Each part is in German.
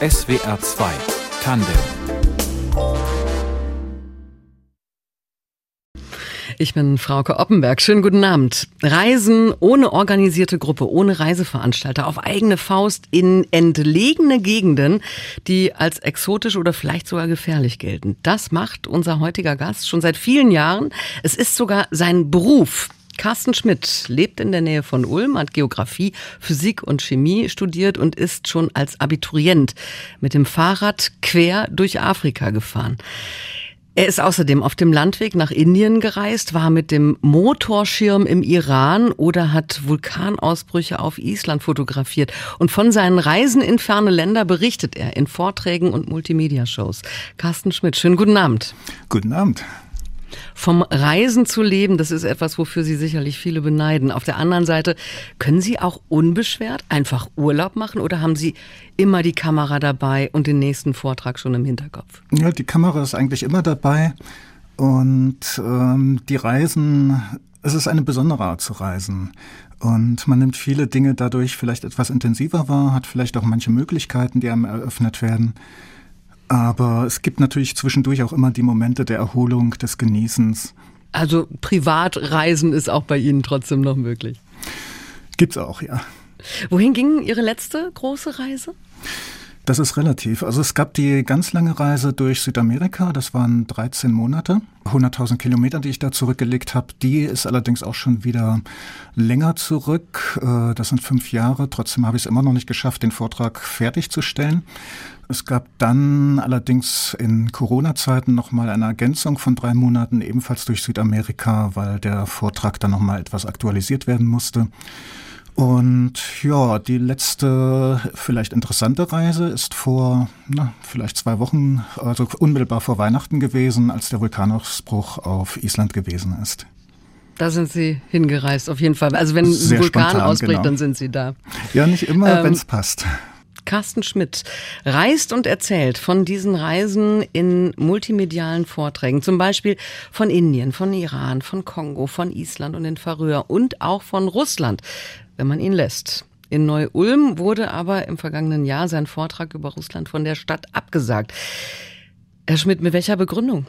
SWR 2 Tandem Ich bin Frauke Oppenberg. Schönen guten Abend. Reisen ohne organisierte Gruppe, ohne Reiseveranstalter, auf eigene Faust in entlegene Gegenden, die als exotisch oder vielleicht sogar gefährlich gelten. Das macht unser heutiger Gast schon seit vielen Jahren. Es ist sogar sein Beruf. Carsten Schmidt lebt in der Nähe von Ulm, hat Geografie, Physik und Chemie studiert und ist schon als Abiturient mit dem Fahrrad quer durch Afrika gefahren. Er ist außerdem auf dem Landweg nach Indien gereist, war mit dem Motorschirm im Iran oder hat Vulkanausbrüche auf Island fotografiert. Und von seinen Reisen in ferne Länder berichtet er in Vorträgen und Multimedia-Shows. Carsten Schmidt, schönen guten Abend. Guten Abend. Vom Reisen zu leben, das ist etwas, wofür Sie sicherlich viele beneiden. Auf der anderen Seite, können Sie auch unbeschwert einfach Urlaub machen oder haben Sie immer die Kamera dabei und den nächsten Vortrag schon im Hinterkopf? Ja, die Kamera ist eigentlich immer dabei und ähm, die Reisen, es ist eine besondere Art zu reisen. Und man nimmt viele Dinge dadurch vielleicht etwas intensiver wahr, hat vielleicht auch manche Möglichkeiten, die einem eröffnet werden. Aber es gibt natürlich zwischendurch auch immer die Momente der Erholung, des Genießens. Also Privatreisen ist auch bei Ihnen trotzdem noch möglich. Gibt's auch, ja. Wohin ging Ihre letzte große Reise? Das ist relativ. Also es gab die ganz lange Reise durch Südamerika, das waren 13 Monate, 100.000 Kilometer, die ich da zurückgelegt habe. Die ist allerdings auch schon wieder länger zurück. Äh, das sind fünf Jahre. Trotzdem habe ich es immer noch nicht geschafft, den Vortrag fertigzustellen. Es gab dann allerdings in Corona-Zeiten nochmal eine Ergänzung von drei Monaten, ebenfalls durch Südamerika, weil der Vortrag dann nochmal etwas aktualisiert werden musste. Und ja, die letzte vielleicht interessante Reise ist vor na, vielleicht zwei Wochen, also unmittelbar vor Weihnachten gewesen, als der Vulkanausbruch auf Island gewesen ist. Da sind Sie hingereist, auf jeden Fall. Also wenn Sehr ein Vulkan spontan, ausbricht, genau. dann sind Sie da. Ja, nicht immer, ähm, wenn es passt. Carsten Schmidt reist und erzählt von diesen Reisen in multimedialen Vorträgen, zum Beispiel von Indien, von Iran, von Kongo, von Island und den Färöer und auch von Russland wenn man ihn lässt. In Neu-Ulm wurde aber im vergangenen Jahr sein Vortrag über Russland von der Stadt abgesagt. Herr Schmidt, mit welcher Begründung?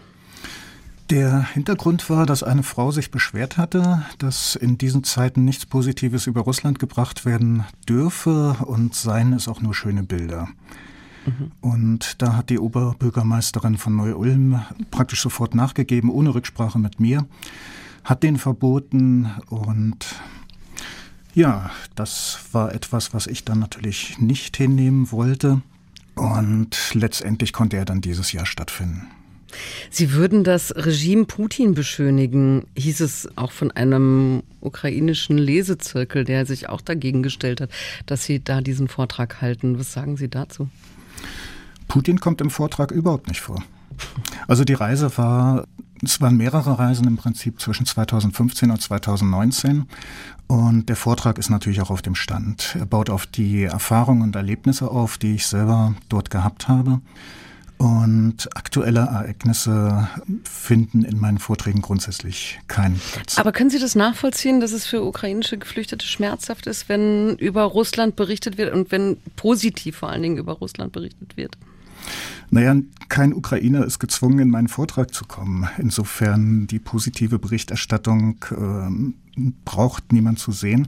Der Hintergrund war, dass eine Frau sich beschwert hatte, dass in diesen Zeiten nichts Positives über Russland gebracht werden dürfe und seien es auch nur schöne Bilder. Mhm. Und da hat die Oberbürgermeisterin von Neu-Ulm praktisch sofort nachgegeben, ohne Rücksprache mit mir, hat den verboten und ja, das war etwas, was ich dann natürlich nicht hinnehmen wollte. Und letztendlich konnte er dann dieses Jahr stattfinden. Sie würden das Regime Putin beschönigen, hieß es auch von einem ukrainischen Lesezirkel, der sich auch dagegen gestellt hat, dass Sie da diesen Vortrag halten. Was sagen Sie dazu? Putin kommt im Vortrag überhaupt nicht vor. Also die Reise war, es waren mehrere Reisen im Prinzip zwischen 2015 und 2019 und der Vortrag ist natürlich auch auf dem Stand. Er baut auf die Erfahrungen und Erlebnisse auf, die ich selber dort gehabt habe. Und aktuelle Ereignisse finden in meinen Vorträgen grundsätzlich keinen Platz. Aber können Sie das nachvollziehen, dass es für ukrainische Geflüchtete schmerzhaft ist, wenn über Russland berichtet wird und wenn positiv vor allen Dingen über Russland berichtet wird? Naja, kein Ukrainer ist gezwungen, in meinen Vortrag zu kommen. Insofern die positive Berichterstattung äh, braucht niemand zu sehen.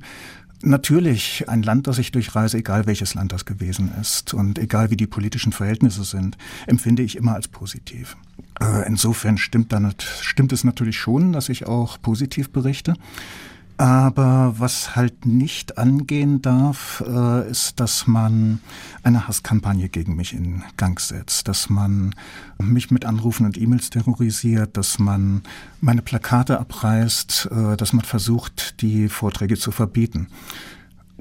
Natürlich ein Land, das ich durchreise, egal welches Land das gewesen ist und egal wie die politischen Verhältnisse sind, empfinde ich immer als positiv. Äh, insofern stimmt, dann, stimmt es natürlich schon, dass ich auch positiv berichte. Aber was halt nicht angehen darf, äh, ist, dass man eine Hasskampagne gegen mich in Gang setzt, dass man mich mit Anrufen und E-Mails terrorisiert, dass man meine Plakate abreißt, äh, dass man versucht, die Vorträge zu verbieten.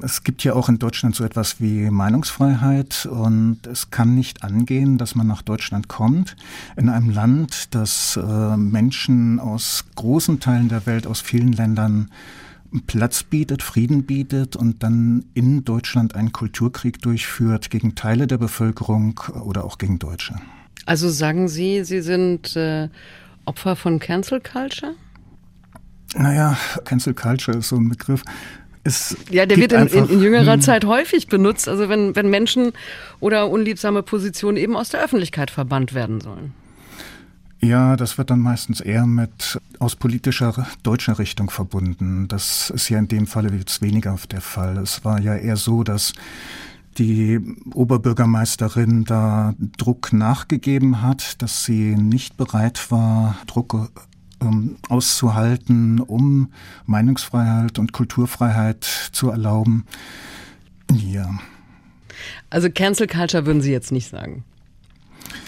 Es gibt ja auch in Deutschland so etwas wie Meinungsfreiheit und es kann nicht angehen, dass man nach Deutschland kommt, in einem Land, das äh, Menschen aus großen Teilen der Welt, aus vielen Ländern Platz bietet, Frieden bietet und dann in Deutschland einen Kulturkrieg durchführt gegen Teile der Bevölkerung oder auch gegen Deutsche. Also sagen Sie, Sie sind äh, Opfer von Cancel Culture? Naja, Cancel Culture ist so ein Begriff. es ja, der wird in, in, in, jüngerer hm. Zeit häufig benutzt, also wenn, wenn Menschen oder unliebsame Positionen eben aus der Öffentlichkeit verbannt werden sollen. Ja, das wird dann meistens eher mit aus politischer deutscher Richtung verbunden. Das ist ja in dem Falle jetzt weniger der Fall. Es war ja eher so, dass die Oberbürgermeisterin da Druck nachgegeben hat, dass sie nicht bereit war, Druck ähm, auszuhalten, um Meinungsfreiheit und Kulturfreiheit zu erlauben. Ja. Also Cancel Culture würden Sie jetzt nicht sagen.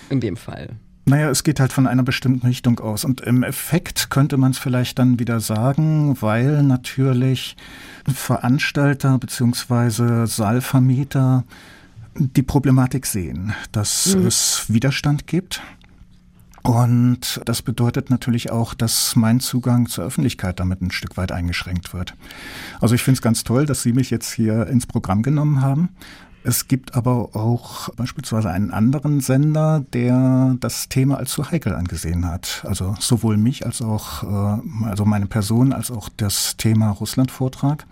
In dem Fall. Naja, es geht halt von einer bestimmten Richtung aus. Und im Effekt könnte man es vielleicht dann wieder sagen, weil natürlich Veranstalter beziehungsweise Saalvermieter die Problematik sehen, dass mhm. es Widerstand gibt. Und das bedeutet natürlich auch, dass mein Zugang zur Öffentlichkeit damit ein Stück weit eingeschränkt wird. Also ich finde es ganz toll, dass Sie mich jetzt hier ins Programm genommen haben. Es gibt aber auch beispielsweise einen anderen Sender, der das Thema als zu heikel angesehen hat. Also sowohl mich als auch, äh, also meine Person, als auch das Thema Russland-Vortrag.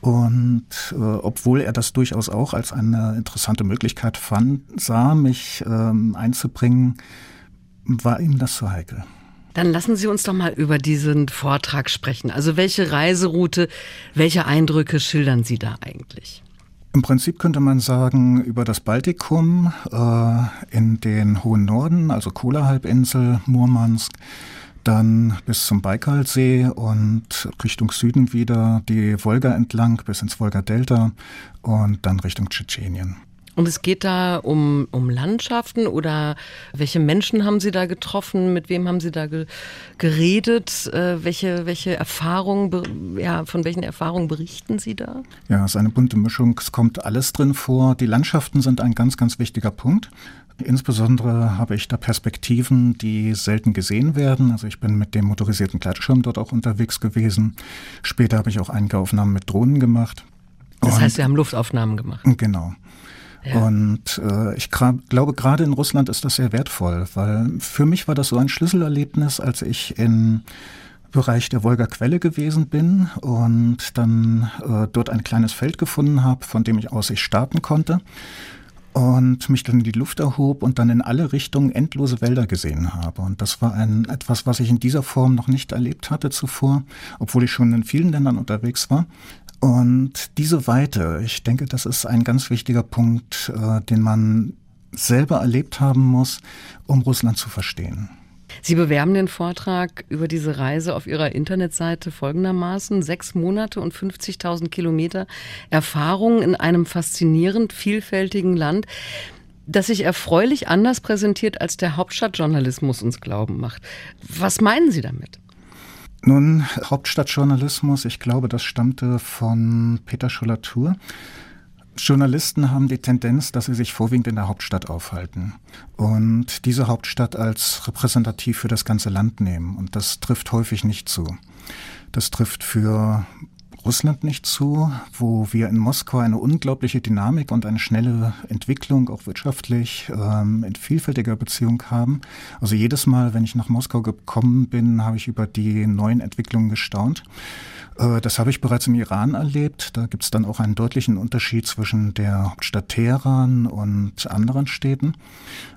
Und äh, obwohl er das durchaus auch als eine interessante Möglichkeit fand, sah, mich ähm, einzubringen, war ihm das zu heikel. Dann lassen Sie uns doch mal über diesen Vortrag sprechen. Also welche Reiseroute, welche Eindrücke schildern Sie da eigentlich? Im Prinzip könnte man sagen, über das Baltikum äh, in den hohen Norden, also Kola-Halbinsel, Murmansk, dann bis zum Baikalsee und Richtung Süden wieder die Wolga entlang bis ins Wolga-Delta und dann Richtung Tschetschenien. Und es geht da um, um Landschaften oder welche Menschen haben Sie da getroffen? Mit wem haben Sie da ge geredet? Äh, welche, welche Erfahrungen, ja, von welchen Erfahrungen berichten Sie da? Ja, es ist eine bunte Mischung. Es kommt alles drin vor. Die Landschaften sind ein ganz, ganz wichtiger Punkt. Insbesondere habe ich da Perspektiven, die selten gesehen werden. Also ich bin mit dem motorisierten Gleitschirm dort auch unterwegs gewesen. Später habe ich auch einige Aufnahmen mit Drohnen gemacht. Das heißt, Sie haben Luftaufnahmen gemacht? Genau. Und äh, ich glaube, gerade in Russland ist das sehr wertvoll, weil für mich war das so ein Schlüsselerlebnis, als ich im Bereich der Wolga-Quelle gewesen bin und dann äh, dort ein kleines Feld gefunden habe, von dem ich aus ich starten konnte und mich dann in die Luft erhob und dann in alle Richtungen endlose Wälder gesehen habe. Und das war ein, etwas, was ich in dieser Form noch nicht erlebt hatte zuvor, obwohl ich schon in vielen Ländern unterwegs war. Und diese Weite, ich denke, das ist ein ganz wichtiger Punkt, äh, den man selber erlebt haben muss, um Russland zu verstehen. Sie bewerben den Vortrag über diese Reise auf Ihrer Internetseite folgendermaßen. Sechs Monate und 50.000 Kilometer Erfahrung in einem faszinierend vielfältigen Land, das sich erfreulich anders präsentiert, als der Hauptstadtjournalismus uns glauben macht. Was meinen Sie damit? Nun, Hauptstadtjournalismus, ich glaube, das stammte von Peter Schollatur. Journalisten haben die Tendenz, dass sie sich vorwiegend in der Hauptstadt aufhalten und diese Hauptstadt als repräsentativ für das ganze Land nehmen. Und das trifft häufig nicht zu. Das trifft für Russland nicht zu, wo wir in Moskau eine unglaubliche Dynamik und eine schnelle Entwicklung, auch wirtschaftlich, ähm, in vielfältiger Beziehung haben. Also jedes Mal, wenn ich nach Moskau gekommen bin, habe ich über die neuen Entwicklungen gestaunt. Äh, das habe ich bereits im Iran erlebt. Da gibt es dann auch einen deutlichen Unterschied zwischen der Hauptstadt Teheran und anderen Städten.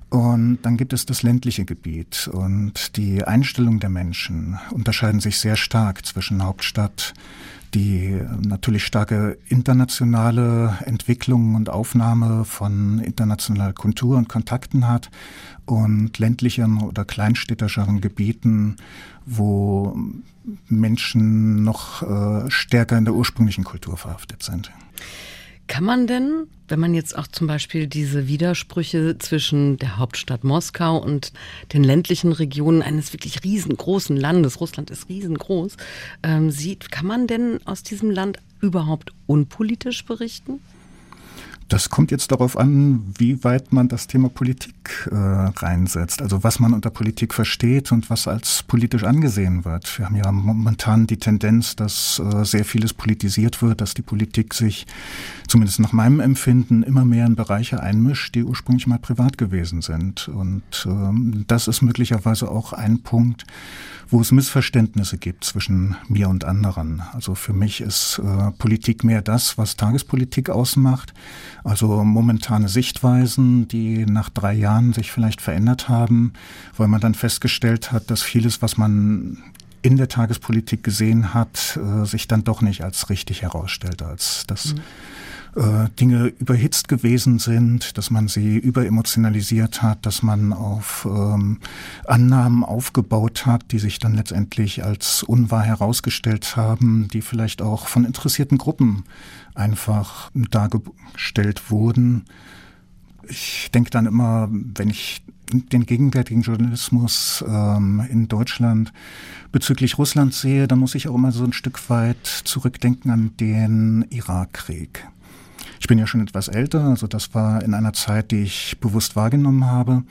Und dann gibt es das ländliche Gebiet und die Einstellung der Menschen unterscheiden sich sehr stark zwischen Hauptstadt, die natürlich starke internationale Entwicklung und Aufnahme von internationaler Kultur und Kontakten hat und ländlichen oder kleinstädtischeren Gebieten, wo Menschen noch äh, stärker in der ursprünglichen Kultur verhaftet sind. Kann man denn, wenn man jetzt auch zum Beispiel diese Widersprüche zwischen der Hauptstadt Moskau und den ländlichen Regionen eines wirklich riesengroßen Landes, Russland ist riesengroß, ähm, sieht, kann man denn aus diesem Land überhaupt unpolitisch berichten? Das kommt jetzt darauf an, wie weit man das Thema Politik äh, reinsetzt. Also was man unter Politik versteht und was als politisch angesehen wird. Wir haben ja momentan die Tendenz, dass äh, sehr vieles politisiert wird, dass die Politik sich, zumindest nach meinem Empfinden, immer mehr in Bereiche einmischt, die ursprünglich mal privat gewesen sind. Und ähm, das ist möglicherweise auch ein Punkt, wo es Missverständnisse gibt zwischen mir und anderen. Also für mich ist äh, Politik mehr das, was Tagespolitik ausmacht. Also momentane Sichtweisen, die nach drei Jahren sich vielleicht verändert haben, weil man dann festgestellt hat, dass vieles, was man in der Tagespolitik gesehen hat, äh, sich dann doch nicht als richtig herausstellt, als das mhm. äh, Dinge überhitzt gewesen sind, dass man sie überemotionalisiert hat, dass man auf ähm, Annahmen aufgebaut hat, die sich dann letztendlich als unwahr herausgestellt haben, die vielleicht auch von interessierten Gruppen einfach dargestellt wurden. Ich denke dann immer, wenn ich den gegenwärtigen Journalismus ähm, in Deutschland bezüglich Russland sehe, dann muss ich auch immer so ein Stück weit zurückdenken an den Irakkrieg. Ich bin ja schon etwas älter, also das war in einer Zeit, die ich bewusst wahrgenommen habe.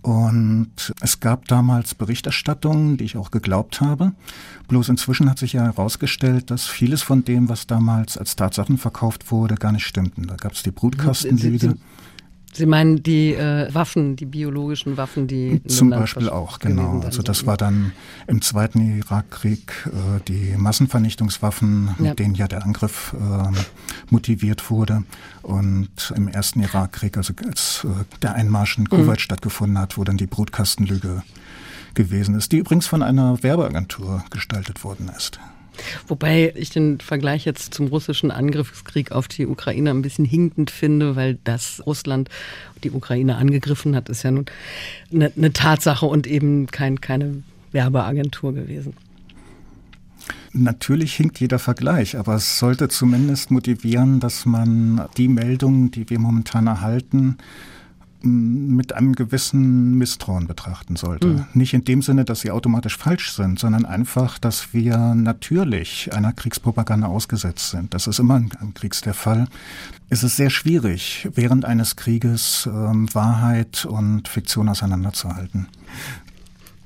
Und es gab damals Berichterstattungen, die ich auch geglaubt habe. Bloß inzwischen hat sich ja herausgestellt, dass vieles von dem, was damals als Tatsachen verkauft wurde, gar nicht stimmten. Da gab es die Brutkastenlüge. Sie meinen die äh, Waffen, die biologischen Waffen, die zum Beispiel auch genau. Also das war dann im zweiten Irakkrieg äh, die Massenvernichtungswaffen, ja. mit denen ja der Angriff äh, motiviert wurde. Und im ersten Irakkrieg, also als äh, der Einmarsch in mhm. Kuwait mhm. stattgefunden hat, wo dann die Brutkastenlüge gewesen ist, die übrigens von einer Werbeagentur gestaltet worden ist. Wobei ich den Vergleich jetzt zum russischen Angriffskrieg auf die Ukraine ein bisschen hinkend finde, weil das Russland die Ukraine angegriffen hat, ist ja nun eine, eine Tatsache und eben kein, keine Werbeagentur gewesen. Natürlich hinkt jeder Vergleich, aber es sollte zumindest motivieren, dass man die Meldungen, die wir momentan erhalten, mit einem gewissen Misstrauen betrachten sollte. Mhm. Nicht in dem Sinne, dass sie automatisch falsch sind, sondern einfach, dass wir natürlich einer Kriegspropaganda ausgesetzt sind. Das ist immer im Kriegs der Fall. Es ist sehr schwierig, während eines Krieges ähm, Wahrheit und Fiktion auseinanderzuhalten.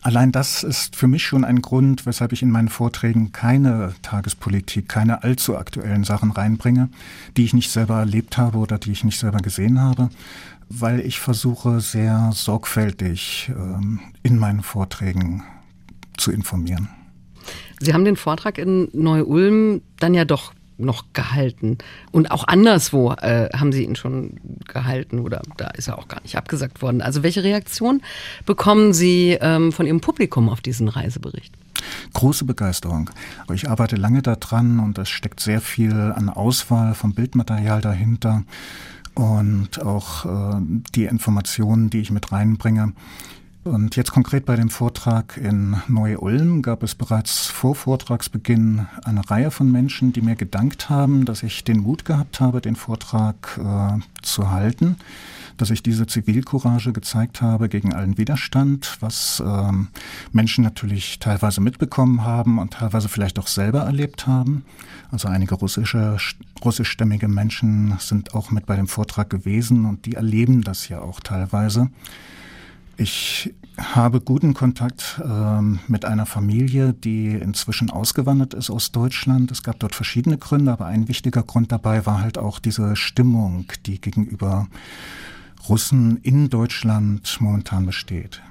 Allein das ist für mich schon ein Grund, weshalb ich in meinen Vorträgen keine Tagespolitik, keine allzu aktuellen Sachen reinbringe, die ich nicht selber erlebt habe oder die ich nicht selber gesehen habe, weil ich versuche sehr sorgfältig ähm, in meinen Vorträgen zu informieren. Sie haben den Vortrag in Neu-Ulm dann ja doch noch gehalten. Und auch anderswo äh, haben Sie ihn schon gehalten oder da ist er auch gar nicht abgesagt worden. Also welche Reaktion bekommen Sie ähm, von Ihrem Publikum auf diesen Reisebericht? Große Begeisterung. Ich arbeite lange daran und es steckt sehr viel an Auswahl vom Bildmaterial dahinter und auch äh, die Informationen, die ich mit reinbringe. Und jetzt konkret bei dem Vortrag in Neu-Ulm gab es bereits vor Vortragsbeginn eine Reihe von Menschen, die mir gedankt haben, dass ich den Mut gehabt habe, den Vortrag äh, zu halten, dass ich diese Zivilcourage gezeigt habe gegen allen Widerstand, was ähm, Menschen natürlich teilweise mitbekommen haben und teilweise vielleicht auch selber erlebt haben. Also einige russische, russischstämmige Menschen sind auch mit bei dem Vortrag gewesen und die erleben das ja auch teilweise. Ich habe guten Kontakt ähm, mit einer Familie, die inzwischen ausgewandert ist aus Deutschland. Es gab dort verschiedene Gründe, aber ein wichtiger Grund dabei war halt auch diese Stimmung, die gegenüber Russen in Deutschland momentan besteht.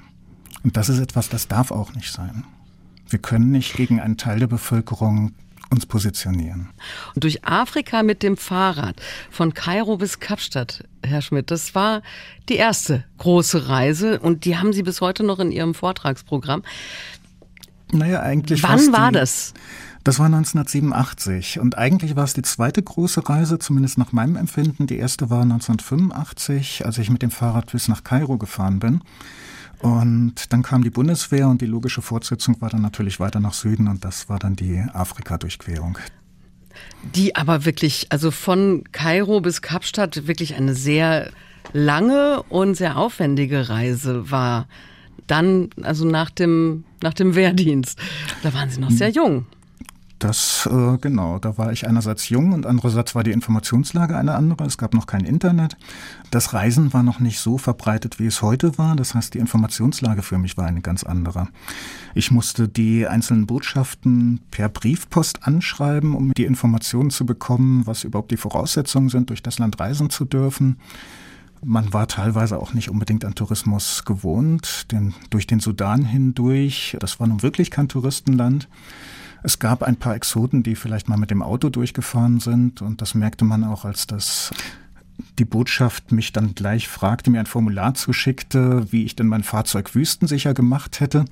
Und das ist etwas, das darf auch nicht sein. Wir können nicht gegen einen Teil der Bevölkerung uns positionieren. Und durch Afrika mit dem Fahrrad von Kairo bis Kapstadt, Herr Schmidt, das war die erste große Reise und die haben Sie bis heute noch in Ihrem Vortragsprogramm. Naja, eigentlich. Wann war das? Das war 1987 und eigentlich war es die zweite große Reise, zumindest nach meinem Empfinden. Die erste war 1985, als ich mit dem Fahrrad bis nach Kairo gefahren bin. Und dann kam die Bundeswehr und die logische Fortsetzung war dann natürlich weiter nach Süden und das war dann die Afrika-Durchquerung. Die aber wirklich, also von Kairo bis Kapstadt wirklich eine sehr lange und sehr aufwendige Reise war. Dann, also nach dem, nach dem Wehrdienst. Da waren Sie noch sehr jung. Das, äh, genau, da war ich einerseits jung und andererseits war die Informationslage eine andere. Es gab noch kein Internet. Das Reisen war noch nicht so verbreitet, wie es heute war. Das heißt, die Informationslage für mich war eine ganz andere. Ich musste die einzelnen Botschaften per Briefpost anschreiben, um die Informationen zu bekommen, was überhaupt die Voraussetzungen sind, durch das Land reisen zu dürfen. Man war teilweise auch nicht unbedingt an Tourismus gewohnt, denn durch den Sudan hindurch, das war nun wirklich kein Touristenland. Es gab ein paar Exoten, die vielleicht mal mit dem Auto durchgefahren sind und das merkte man auch, als das die Botschaft mich dann gleich fragte, mir ein Formular zuschickte, wie ich denn mein Fahrzeug wüstensicher gemacht hätte.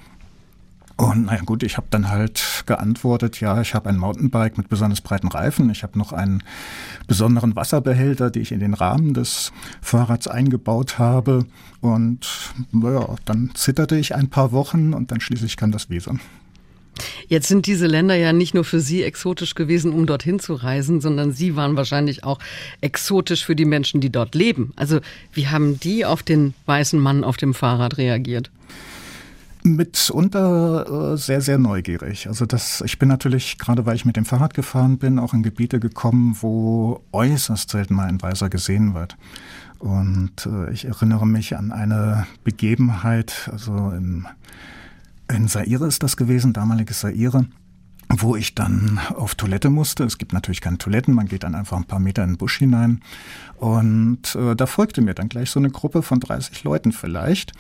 Und naja gut, ich habe dann halt geantwortet, ja, ich habe ein Mountainbike mit besonders breiten Reifen, ich habe noch einen besonderen Wasserbehälter, den ich in den Rahmen des Fahrrads eingebaut habe. Und naja, dann zitterte ich ein paar Wochen und dann schließlich kam das Visum. Jetzt sind diese Länder ja nicht nur für Sie exotisch gewesen, um dorthin zu reisen, sondern Sie waren wahrscheinlich auch exotisch für die Menschen, die dort leben. Also wie haben die auf den weißen Mann auf dem Fahrrad reagiert? Mitunter äh, sehr, sehr neugierig. Also das, ich bin natürlich, gerade weil ich mit dem Fahrrad gefahren bin, auch in Gebiete gekommen, wo äußerst selten mal ein Weißer gesehen wird. Und äh, ich erinnere mich an eine Begebenheit, also im in Saire ist das gewesen, damaliges Saire wo ich dann auf Toilette musste. Es gibt natürlich keine Toiletten, man geht dann einfach ein paar Meter in den Busch hinein. Und äh, da folgte mir dann gleich so eine Gruppe von 30 Leuten vielleicht.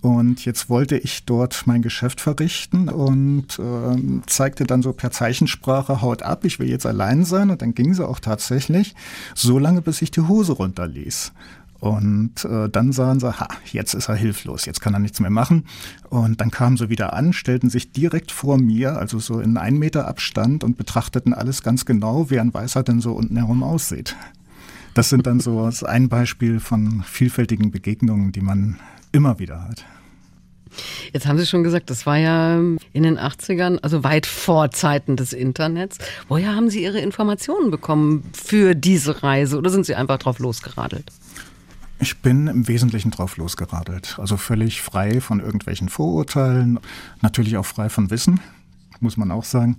Und jetzt wollte ich dort mein Geschäft verrichten und äh, zeigte dann so per Zeichensprache, haut ab, ich will jetzt allein sein. Und dann ging sie auch tatsächlich, so lange, bis ich die Hose runterließ. Und äh, dann sahen sie, ha, jetzt ist er hilflos, jetzt kann er nichts mehr machen. Und dann kamen sie wieder an, stellten sich direkt vor mir, also so in einen Meter Abstand und betrachteten alles ganz genau, wie ein Weißer denn so unten herum aussieht. Das sind dann so ein Beispiel von vielfältigen Begegnungen, die man immer wieder hat. Jetzt haben Sie schon gesagt, das war ja in den 80ern, also weit vor Zeiten des Internets. Woher haben Sie Ihre Informationen bekommen für diese Reise oder sind Sie einfach drauf losgeradelt? Ich bin im Wesentlichen drauf losgeradelt. Also völlig frei von irgendwelchen Vorurteilen, natürlich auch frei von Wissen, muss man auch sagen.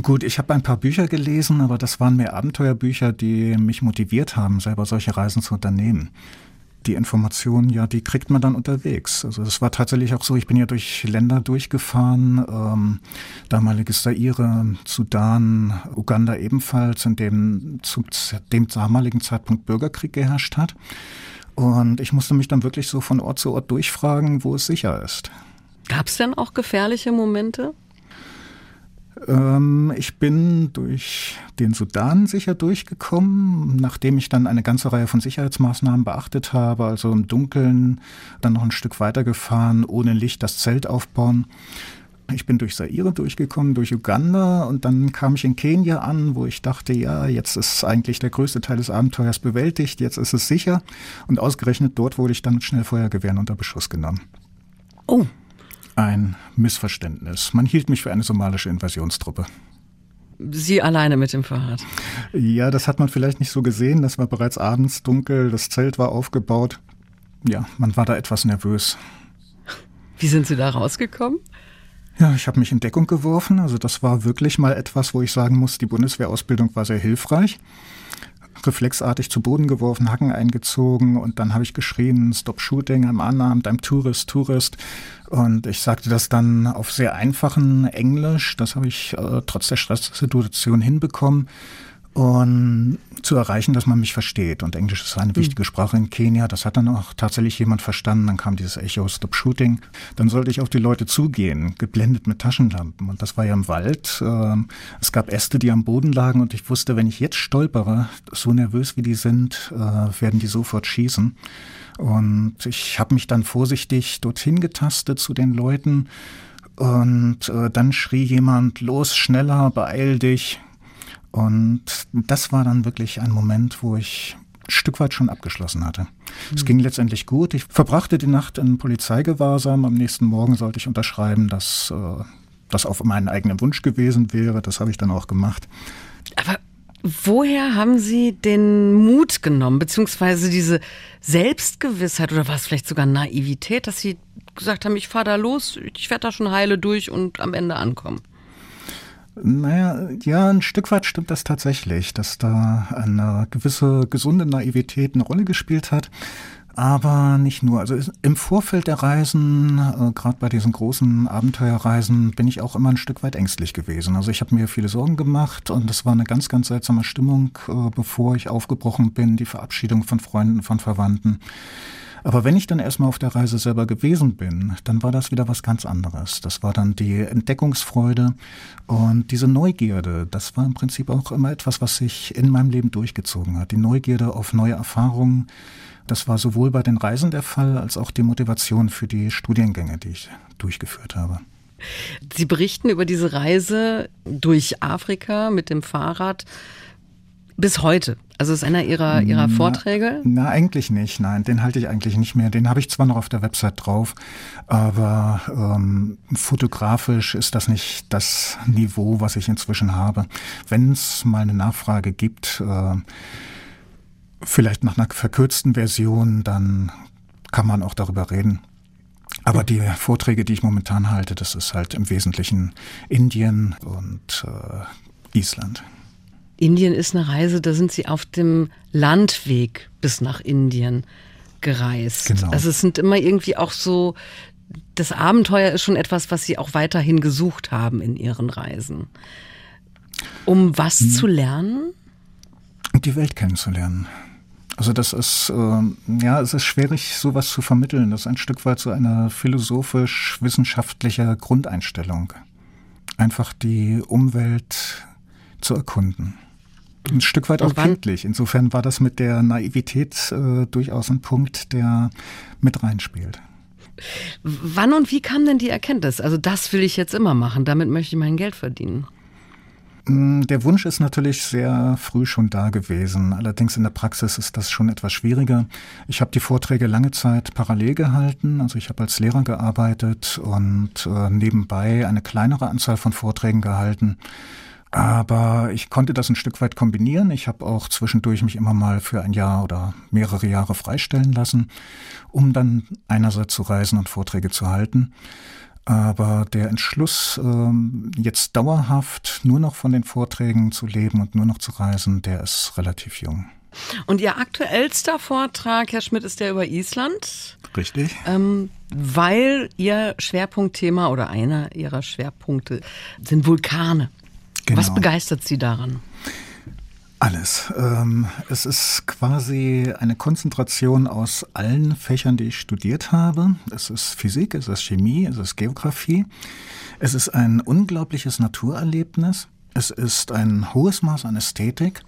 Gut, ich habe ein paar Bücher gelesen, aber das waren mehr Abenteuerbücher, die mich motiviert haben, selber solche Reisen zu unternehmen. Die Informationen, ja, die kriegt man dann unterwegs. Also es war tatsächlich auch so, ich bin ja durch Länder durchgefahren, ähm, damaliges Zaire, Sudan, Uganda ebenfalls, in dem zu dem damaligen Zeitpunkt Bürgerkrieg geherrscht hat. Und ich musste mich dann wirklich so von Ort zu Ort durchfragen, wo es sicher ist. Gab es denn auch gefährliche Momente? Ähm, ich bin durch den Sudan sicher durchgekommen, nachdem ich dann eine ganze Reihe von Sicherheitsmaßnahmen beachtet habe, also im Dunkeln dann noch ein Stück weitergefahren, ohne Licht das Zelt aufbauen. Ich bin durch Saire durchgekommen, durch Uganda und dann kam ich in Kenia an, wo ich dachte, ja, jetzt ist eigentlich der größte Teil des Abenteuers bewältigt, jetzt ist es sicher. Und ausgerechnet dort wurde ich dann mit Schnellfeuergewehren unter Beschuss genommen. Oh. Ein Missverständnis. Man hielt mich für eine somalische Invasionstruppe. Sie alleine mit dem Fahrrad? Ja, das hat man vielleicht nicht so gesehen. Das war bereits abends dunkel, das Zelt war aufgebaut. Ja, man war da etwas nervös. Wie sind Sie da rausgekommen? Ja, ich habe mich in Deckung geworfen. Also das war wirklich mal etwas, wo ich sagen muss, die Bundeswehrausbildung war sehr hilfreich. Reflexartig zu Boden geworfen, Hacken eingezogen und dann habe ich geschrien, Stop Shooting, I'm unarmed, I'm Tourist, Tourist. Und ich sagte das dann auf sehr einfachen Englisch. Das habe ich äh, trotz der Stresssituation hinbekommen und zu erreichen, dass man mich versteht. Und Englisch ist eine mhm. wichtige Sprache in Kenia. Das hat dann auch tatsächlich jemand verstanden. Dann kam dieses Echo Stop Shooting. Dann sollte ich auf die Leute zugehen, geblendet mit Taschenlampen. Und das war ja im Wald. Ähm, es gab Äste, die am Boden lagen. Und ich wusste, wenn ich jetzt stolpere, so nervös wie die sind, äh, werden die sofort schießen. Und ich habe mich dann vorsichtig dorthin getastet zu den Leuten. Und äh, dann schrie jemand, los, schneller, beeil dich. Und das war dann wirklich ein Moment, wo ich ein Stück weit schon abgeschlossen hatte. Mhm. Es ging letztendlich gut. Ich verbrachte die Nacht in Polizeigewahrsam. Am nächsten Morgen sollte ich unterschreiben, dass äh, das auf meinen eigenen Wunsch gewesen wäre. Das habe ich dann auch gemacht. Aber woher haben Sie den Mut genommen, beziehungsweise diese Selbstgewissheit oder war es vielleicht sogar Naivität, dass Sie gesagt haben, ich fahre da los, ich werde da schon heile durch und am Ende ankommen? Naja, ja, ein Stück weit stimmt das tatsächlich, dass da eine gewisse gesunde Naivität eine Rolle gespielt hat. Aber nicht nur. Also im Vorfeld der Reisen, äh, gerade bei diesen großen Abenteuerreisen, bin ich auch immer ein Stück weit ängstlich gewesen. Also ich habe mir viele Sorgen gemacht und es war eine ganz, ganz seltsame Stimmung, äh, bevor ich aufgebrochen bin, die Verabschiedung von Freunden, von Verwandten. Aber wenn ich dann erstmal auf der Reise selber gewesen bin, dann war das wieder was ganz anderes. Das war dann die Entdeckungsfreude und diese Neugierde. Das war im Prinzip auch immer etwas, was sich in meinem Leben durchgezogen hat. Die Neugierde auf neue Erfahrungen. Das war sowohl bei den Reisen der Fall als auch die Motivation für die Studiengänge, die ich durchgeführt habe. Sie berichten über diese Reise durch Afrika mit dem Fahrrad bis heute. Also ist einer Ihrer, Ihrer na, Vorträge? Na, eigentlich nicht. Nein, den halte ich eigentlich nicht mehr. Den habe ich zwar noch auf der Website drauf, aber ähm, fotografisch ist das nicht das Niveau, was ich inzwischen habe. Wenn es mal eine Nachfrage gibt, äh, vielleicht nach einer verkürzten Version, dann kann man auch darüber reden. Aber die Vorträge, die ich momentan halte, das ist halt im Wesentlichen Indien und äh, Island. Indien ist eine Reise, da sind Sie auf dem Landweg bis nach Indien gereist. Genau. Also es sind immer irgendwie auch so, das Abenteuer ist schon etwas, was Sie auch weiterhin gesucht haben in Ihren Reisen. Um was hm. zu lernen? Die Welt kennenzulernen. Also das ist, äh, ja, es ist schwierig, sowas zu vermitteln. Das ist ein Stück weit so eine philosophisch-wissenschaftliche Grundeinstellung. Einfach die Umwelt zu erkunden. Ein Stück weit auch kindlich. Insofern war das mit der Naivität äh, durchaus ein Punkt, der mit reinspielt. Wann und wie kam denn die Erkenntnis? Also das will ich jetzt immer machen, damit möchte ich mein Geld verdienen. Mm, der Wunsch ist natürlich sehr früh schon da gewesen. Allerdings in der Praxis ist das schon etwas schwieriger. Ich habe die Vorträge lange Zeit parallel gehalten. Also ich habe als Lehrer gearbeitet und äh, nebenbei eine kleinere Anzahl von Vorträgen gehalten. Aber ich konnte das ein Stück weit kombinieren. Ich habe auch zwischendurch mich immer mal für ein Jahr oder mehrere Jahre freistellen lassen, um dann einerseits zu reisen und Vorträge zu halten. Aber der Entschluss, ähm, jetzt dauerhaft nur noch von den Vorträgen zu leben und nur noch zu reisen, der ist relativ jung. Und Ihr aktuellster Vortrag, Herr Schmidt, ist der über Island. Richtig. Ähm, weil Ihr Schwerpunktthema oder einer Ihrer Schwerpunkte sind Vulkane. Genau. Was begeistert Sie daran? Alles. Ähm, es ist quasi eine Konzentration aus allen Fächern, die ich studiert habe. Es ist Physik, es ist Chemie, es ist Geografie. Es ist ein unglaubliches Naturerlebnis. Es ist ein hohes Maß an Ästhetik,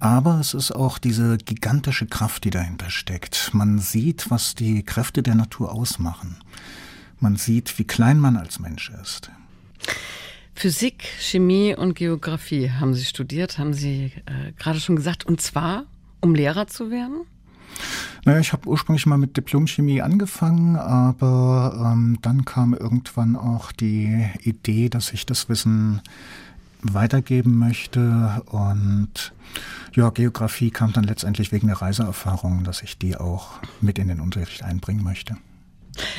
aber es ist auch diese gigantische Kraft, die dahinter steckt. Man sieht, was die Kräfte der Natur ausmachen. Man sieht, wie klein man als Mensch ist. Physik, Chemie und Geografie haben Sie studiert, haben Sie äh, gerade schon gesagt. Und zwar, um Lehrer zu werden? Naja, ich habe ursprünglich mal mit Diplomchemie angefangen, aber ähm, dann kam irgendwann auch die Idee, dass ich das Wissen weitergeben möchte. Und ja, Geografie kam dann letztendlich wegen der Reiseerfahrung, dass ich die auch mit in den Unterricht einbringen möchte.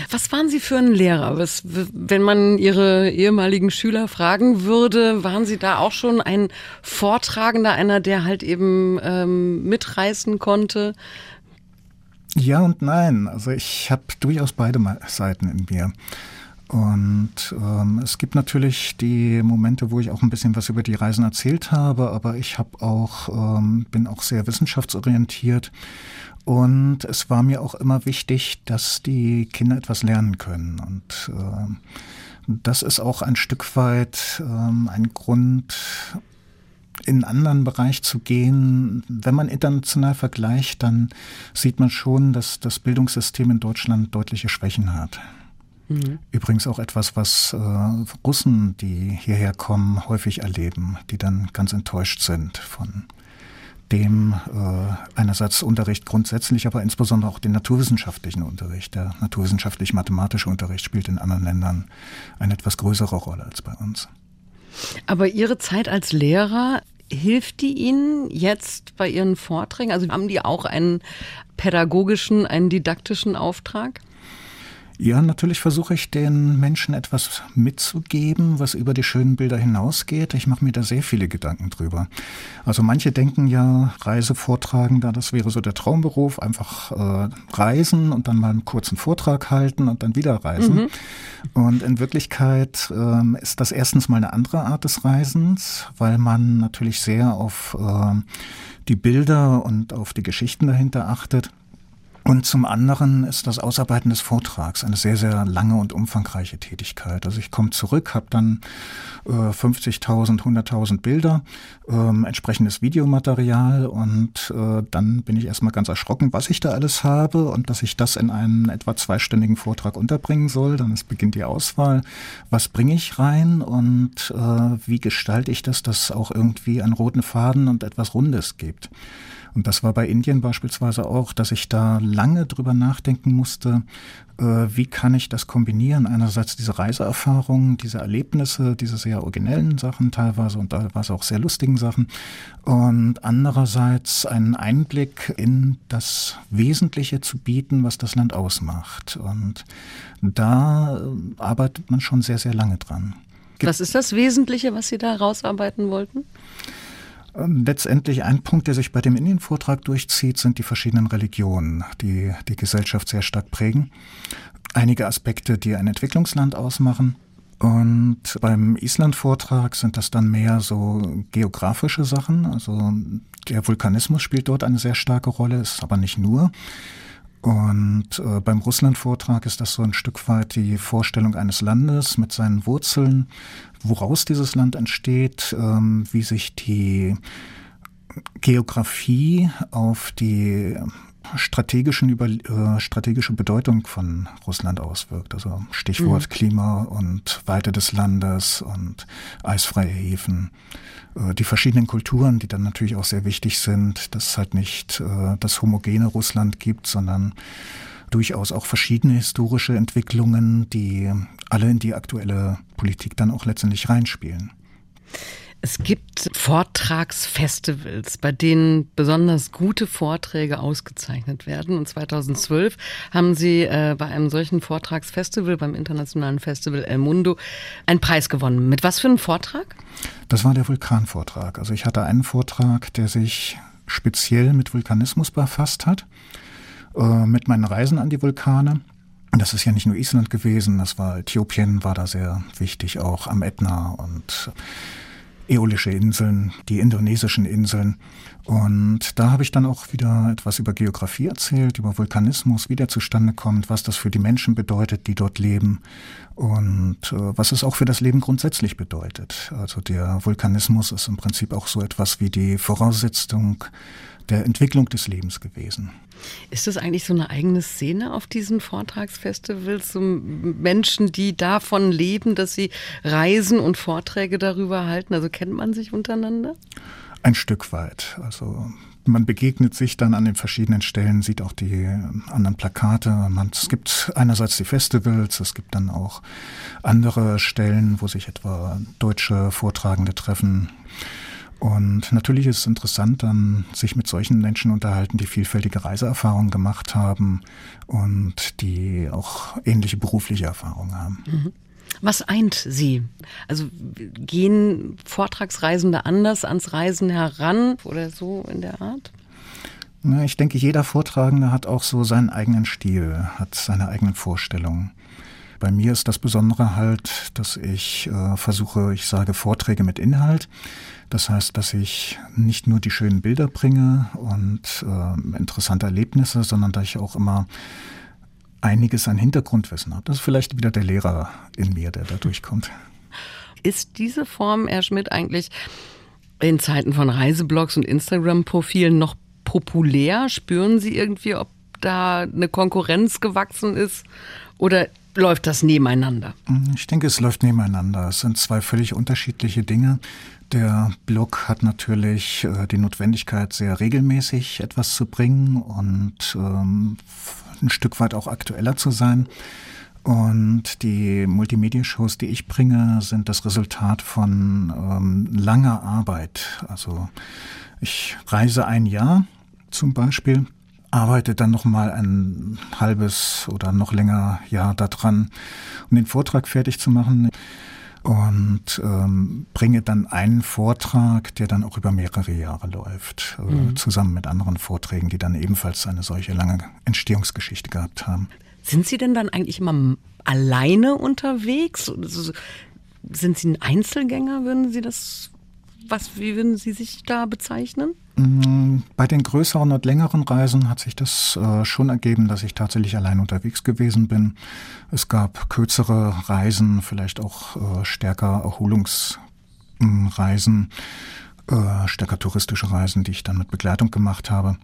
Was waren Sie für ein Lehrer? Was, wenn man Ihre ehemaligen Schüler fragen würde, waren Sie da auch schon ein Vortragender, einer, der halt eben ähm, mitreißen konnte? Ja und nein. Also ich habe durchaus beide Seiten in mir. Und ähm, es gibt natürlich die Momente, wo ich auch ein bisschen was über die Reisen erzählt habe, aber ich habe auch ähm, bin auch sehr wissenschaftsorientiert und es war mir auch immer wichtig, dass die Kinder etwas lernen können. Und äh, das ist auch ein Stück weit äh, ein Grund, in einen anderen Bereich zu gehen. Wenn man international vergleicht, dann sieht man schon, dass das Bildungssystem in Deutschland deutliche Schwächen hat. Mhm. Übrigens auch etwas, was äh, Russen, die hierher kommen, häufig erleben, die dann ganz enttäuscht sind von dem äh, einerseits Unterricht grundsätzlich, aber insbesondere auch den naturwissenschaftlichen Unterricht. Der naturwissenschaftlich-mathematische Unterricht spielt in anderen Ländern eine etwas größere Rolle als bei uns. Aber Ihre Zeit als Lehrer, hilft die Ihnen jetzt bei Ihren Vorträgen? Also haben die auch einen pädagogischen, einen didaktischen Auftrag? Ja, natürlich versuche ich den Menschen etwas mitzugeben, was über die schönen Bilder hinausgeht. Ich mache mir da sehr viele Gedanken drüber. Also manche denken ja, Reisevortragender, das wäre so der Traumberuf, einfach äh, reisen und dann mal einen kurzen Vortrag halten und dann wieder reisen. Mhm. Und in Wirklichkeit äh, ist das erstens mal eine andere Art des Reisens, weil man natürlich sehr auf äh, die Bilder und auf die Geschichten dahinter achtet. Und zum anderen ist das Ausarbeiten des Vortrags eine sehr, sehr lange und umfangreiche Tätigkeit. Also ich komme zurück, habe dann äh, 50.000, 100.000 Bilder, ähm, entsprechendes Videomaterial und äh, dann bin ich erstmal ganz erschrocken, was ich da alles habe und dass ich das in einen etwa zweistündigen Vortrag unterbringen soll. Dann ist, beginnt die Auswahl. Was bringe ich rein und äh, wie gestalte ich das, dass auch irgendwie einen roten Faden und etwas Rundes gibt? Und das war bei Indien beispielsweise auch, dass ich da lange drüber nachdenken musste, äh, wie kann ich das kombinieren? Einerseits diese Reiseerfahrungen, diese Erlebnisse, diese sehr originellen Sachen teilweise und teilweise auch sehr lustigen Sachen. Und andererseits einen Einblick in das Wesentliche zu bieten, was das Land ausmacht. Und da äh, arbeitet man schon sehr, sehr lange dran. Was ist das Wesentliche, was Sie da rausarbeiten wollten? Ähm, letztendlich ein Punkt, der sich bei dem Indienvortrag durchzieht, sind die verschiedenen Religionen, die die Gesellschaft sehr stark prägen. Einige Aspekte, die ein Entwicklungsland ausmachen. Und beim Island-Vortrag sind das dann mehr so geografische Sachen. Also der Vulkanismus spielt dort eine sehr starke Rolle, ist aber nicht nur. Und äh, beim Russland-Vortrag ist das so ein Stück weit die Vorstellung eines Landes mit seinen Wurzeln, woraus dieses Land entsteht, ähm, wie sich die Geografie auf die strategischen über, äh, strategische Bedeutung von Russland auswirkt. Also Stichwort mhm. Klima und Weite des Landes und eisfreie Häfen. Äh, die verschiedenen Kulturen, die dann natürlich auch sehr wichtig sind, dass es halt nicht äh, das homogene Russland gibt, sondern durchaus auch verschiedene historische Entwicklungen, die alle in die aktuelle Politik dann auch letztendlich reinspielen. Es gibt Vortragsfestivals, bei denen besonders gute Vorträge ausgezeichnet werden. Und 2012 haben Sie äh, bei einem solchen Vortragsfestival, beim internationalen Festival El Mundo, einen Preis gewonnen. Mit was für einem Vortrag? Das war der Vulkanvortrag. Also ich hatte einen Vortrag, der sich speziell mit Vulkanismus befasst hat, äh, mit meinen Reisen an die Vulkane. Das ist ja nicht nur Island gewesen, das war Äthiopien, war da sehr wichtig, auch am Ätna und Äolische Inseln, die indonesischen Inseln. Und da habe ich dann auch wieder etwas über Geografie erzählt, über Vulkanismus, wie der zustande kommt, was das für die Menschen bedeutet, die dort leben und äh, was es auch für das Leben grundsätzlich bedeutet. Also der Vulkanismus ist im Prinzip auch so etwas wie die Voraussetzung der Entwicklung des Lebens gewesen. Ist das eigentlich so eine eigene Szene auf diesen Vortragsfestivals? So Menschen, die davon leben, dass sie reisen und Vorträge darüber halten? Also kennt man sich untereinander? Ein Stück weit. Also man begegnet sich dann an den verschiedenen Stellen, sieht auch die anderen Plakate. Man, es gibt einerseits die Festivals, es gibt dann auch andere Stellen, wo sich etwa deutsche Vortragende treffen. Und natürlich ist es interessant, dann sich mit solchen Menschen unterhalten, die vielfältige Reiseerfahrungen gemacht haben und die auch ähnliche berufliche Erfahrungen haben. Mhm. Was eint Sie? Also gehen Vortragsreisende anders ans Reisen heran oder so in der Art? ich denke, jeder Vortragende hat auch so seinen eigenen Stil, hat seine eigenen Vorstellungen. Bei mir ist das Besondere halt, dass ich äh, versuche, ich sage Vorträge mit Inhalt. Das heißt, dass ich nicht nur die schönen Bilder bringe und äh, interessante Erlebnisse, sondern dass ich auch immer einiges an Hintergrundwissen habe. Das ist vielleicht wieder der Lehrer in mir, der da durchkommt. Ist diese Form, Herr Schmidt, eigentlich in Zeiten von Reiseblogs und Instagram-Profilen noch populär? Spüren Sie irgendwie, ob da eine Konkurrenz gewachsen ist? Oder läuft das nebeneinander? Ich denke, es läuft nebeneinander. Es sind zwei völlig unterschiedliche Dinge. Der Blog hat natürlich äh, die Notwendigkeit, sehr regelmäßig etwas zu bringen und ähm, ein Stück weit auch aktueller zu sein. Und die Multimedia-Shows, die ich bringe, sind das Resultat von ähm, langer Arbeit. Also ich reise ein Jahr zum Beispiel arbeite dann noch mal ein halbes oder noch länger Jahr daran, um den Vortrag fertig zu machen und ähm, bringe dann einen Vortrag, der dann auch über mehrere Jahre läuft, äh, mhm. zusammen mit anderen Vorträgen, die dann ebenfalls eine solche lange Entstehungsgeschichte gehabt haben. Sind Sie denn dann eigentlich immer alleine unterwegs? Sind Sie ein Einzelgänger, würden Sie das was, wie würden Sie sich da bezeichnen? Mm, bei den größeren und längeren Reisen hat sich das äh, schon ergeben, dass ich tatsächlich allein unterwegs gewesen bin. Es gab kürzere Reisen, vielleicht auch äh, stärker Erholungsreisen, äh, stärker touristische Reisen, die ich dann mit Begleitung gemacht habe.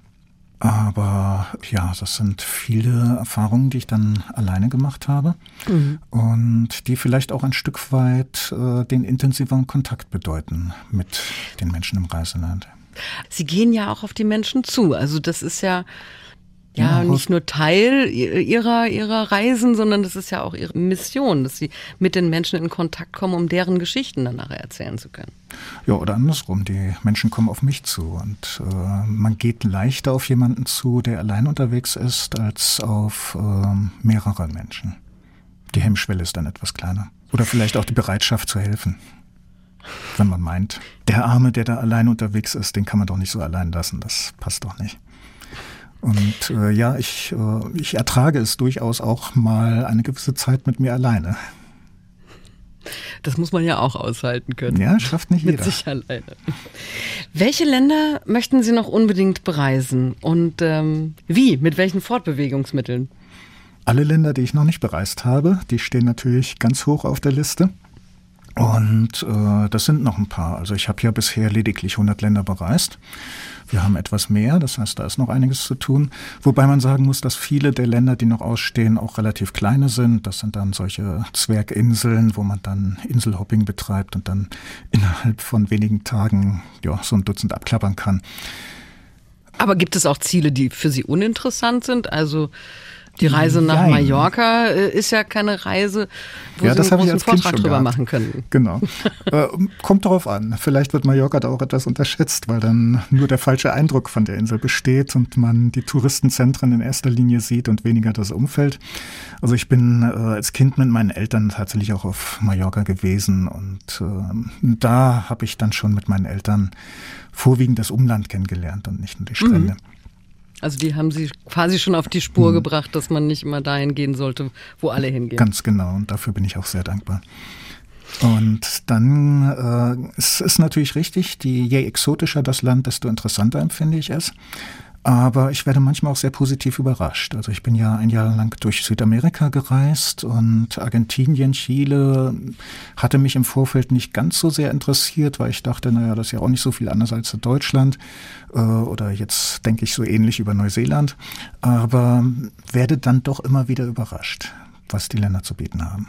Aber ja, das sind viele Erfahrungen, die ich dann alleine gemacht habe mhm. und die vielleicht auch ein Stück weit äh, den intensiveren Kontakt bedeuten mit den Menschen im Reiseland. Sie gehen ja auch auf die Menschen zu. Also das ist ja ja, nicht nur Teil ihrer, ihrer Reisen, sondern das ist ja auch ihre Mission, dass sie mit den Menschen in Kontakt kommen, um deren Geschichten dann nachher erzählen zu können. Ja, oder andersrum, die Menschen kommen auf mich zu und äh, man geht leichter auf jemanden zu, der allein unterwegs ist, als auf äh, mehrere Menschen. Die Hemmschwelle ist dann etwas kleiner. Oder vielleicht auch die Bereitschaft zu helfen. Wenn man meint, der Arme, der da allein unterwegs ist, den kann man doch nicht so allein lassen. Das passt doch nicht. Und äh, ja, ich, äh, ich ertrage es durchaus auch mal eine gewisse Zeit mit mir alleine. Das muss man ja auch aushalten können. Ja, schafft nicht jeder. Mit sich alleine. Welche Länder möchten Sie noch unbedingt bereisen und ähm, wie? Mit welchen Fortbewegungsmitteln? Alle Länder, die ich noch nicht bereist habe, die stehen natürlich ganz hoch auf der Liste. Und äh, das sind noch ein paar. Also ich habe ja bisher lediglich 100 Länder bereist. Wir haben etwas mehr, das heißt, da ist noch einiges zu tun. Wobei man sagen muss, dass viele der Länder, die noch ausstehen, auch relativ kleine sind. Das sind dann solche Zwerginseln, wo man dann Inselhopping betreibt und dann innerhalb von wenigen Tagen ja, so ein Dutzend abklappern kann. Aber gibt es auch Ziele, die für Sie uninteressant sind? Also die Reise nach Nein. Mallorca äh, ist ja keine Reise, wo ja, Sie einen großen Vortrag drüber gehabt. machen können. Genau. äh, kommt darauf an. Vielleicht wird Mallorca da auch etwas unterschätzt, weil dann nur der falsche Eindruck von der Insel besteht und man die Touristenzentren in erster Linie sieht und weniger das Umfeld. Also ich bin äh, als Kind mit meinen Eltern tatsächlich auch auf Mallorca gewesen und äh, da habe ich dann schon mit meinen Eltern vorwiegend das Umland kennengelernt und nicht nur die Strände. Mhm. Also die haben sie quasi schon auf die Spur mhm. gebracht, dass man nicht immer dahin gehen sollte, wo alle hingehen. Ganz genau. Und dafür bin ich auch sehr dankbar. Und dann äh, es ist natürlich richtig, die, je exotischer das Land, desto interessanter empfinde ich es. Aber ich werde manchmal auch sehr positiv überrascht. Also ich bin ja ein Jahr lang durch Südamerika gereist und Argentinien, Chile hatte mich im Vorfeld nicht ganz so sehr interessiert, weil ich dachte, naja, das ist ja auch nicht so viel anders als Deutschland. Äh, oder jetzt denke ich so ähnlich über Neuseeland. Aber werde dann doch immer wieder überrascht, was die Länder zu bieten haben.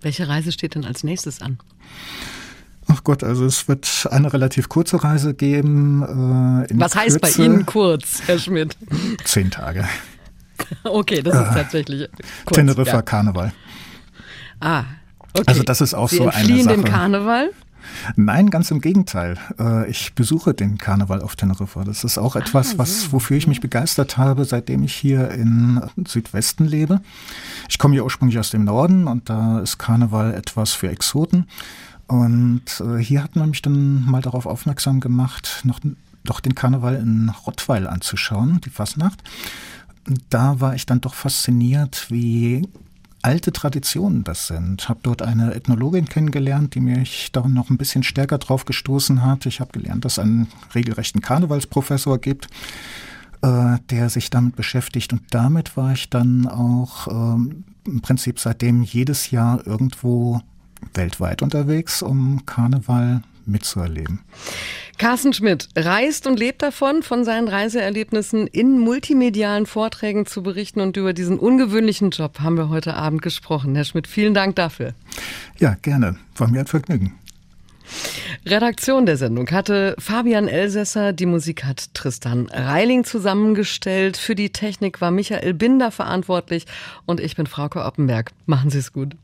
Welche Reise steht denn als nächstes an? Ach Gott, also es wird eine relativ kurze Reise geben. Äh, Was heißt Kürze. bei Ihnen kurz, Herr Schmidt? Zehn Tage. Okay, das ist äh, tatsächlich kurz. Teneriffa ja. Karneval. Ah, okay. Also das ist auch Sie so eine Sache. den Karneval? Nein, ganz im Gegenteil. Äh, ich besuche den Karneval auf Teneriffa. Das ist auch etwas, ah, was, wofür ich mich begeistert habe, seitdem ich hier in Südwesten lebe. Ich komme ja ursprünglich aus dem Norden und da ist Karneval etwas für Exoten. Und äh, hier hat man mich dann mal darauf aufmerksam gemacht, noch doch den Karneval in Rottweil anzuschauen, die Fasnacht. Da war ich dann doch fasziniert, wie alte Traditionen das sind. Habe dort eine Ethnologin kennengelernt, die mich da noch ein bisschen stärker drauf gestoßen hat. Ich habe gelernt, dass es einen regelrechten Karnevalsprofessor gibt, äh, der sich damit beschäftigt. Und damit war ich dann auch äh, im Prinzip seitdem jedes Jahr irgendwo weltweit unterwegs, um Karneval mitzuerleben. Carsten Schmidt reist und lebt davon, von seinen Reiseerlebnissen in multimedialen Vorträgen zu berichten und über diesen ungewöhnlichen Job haben wir heute Abend gesprochen. Herr Schmidt, vielen Dank dafür. Ja, gerne. War mir ein Vergnügen. Redaktion der Sendung hatte Fabian Elsässer, die Musik hat Tristan Reiling zusammengestellt, für die Technik war Michael Binder verantwortlich und ich bin Frauke Oppenberg. Machen Sie es gut.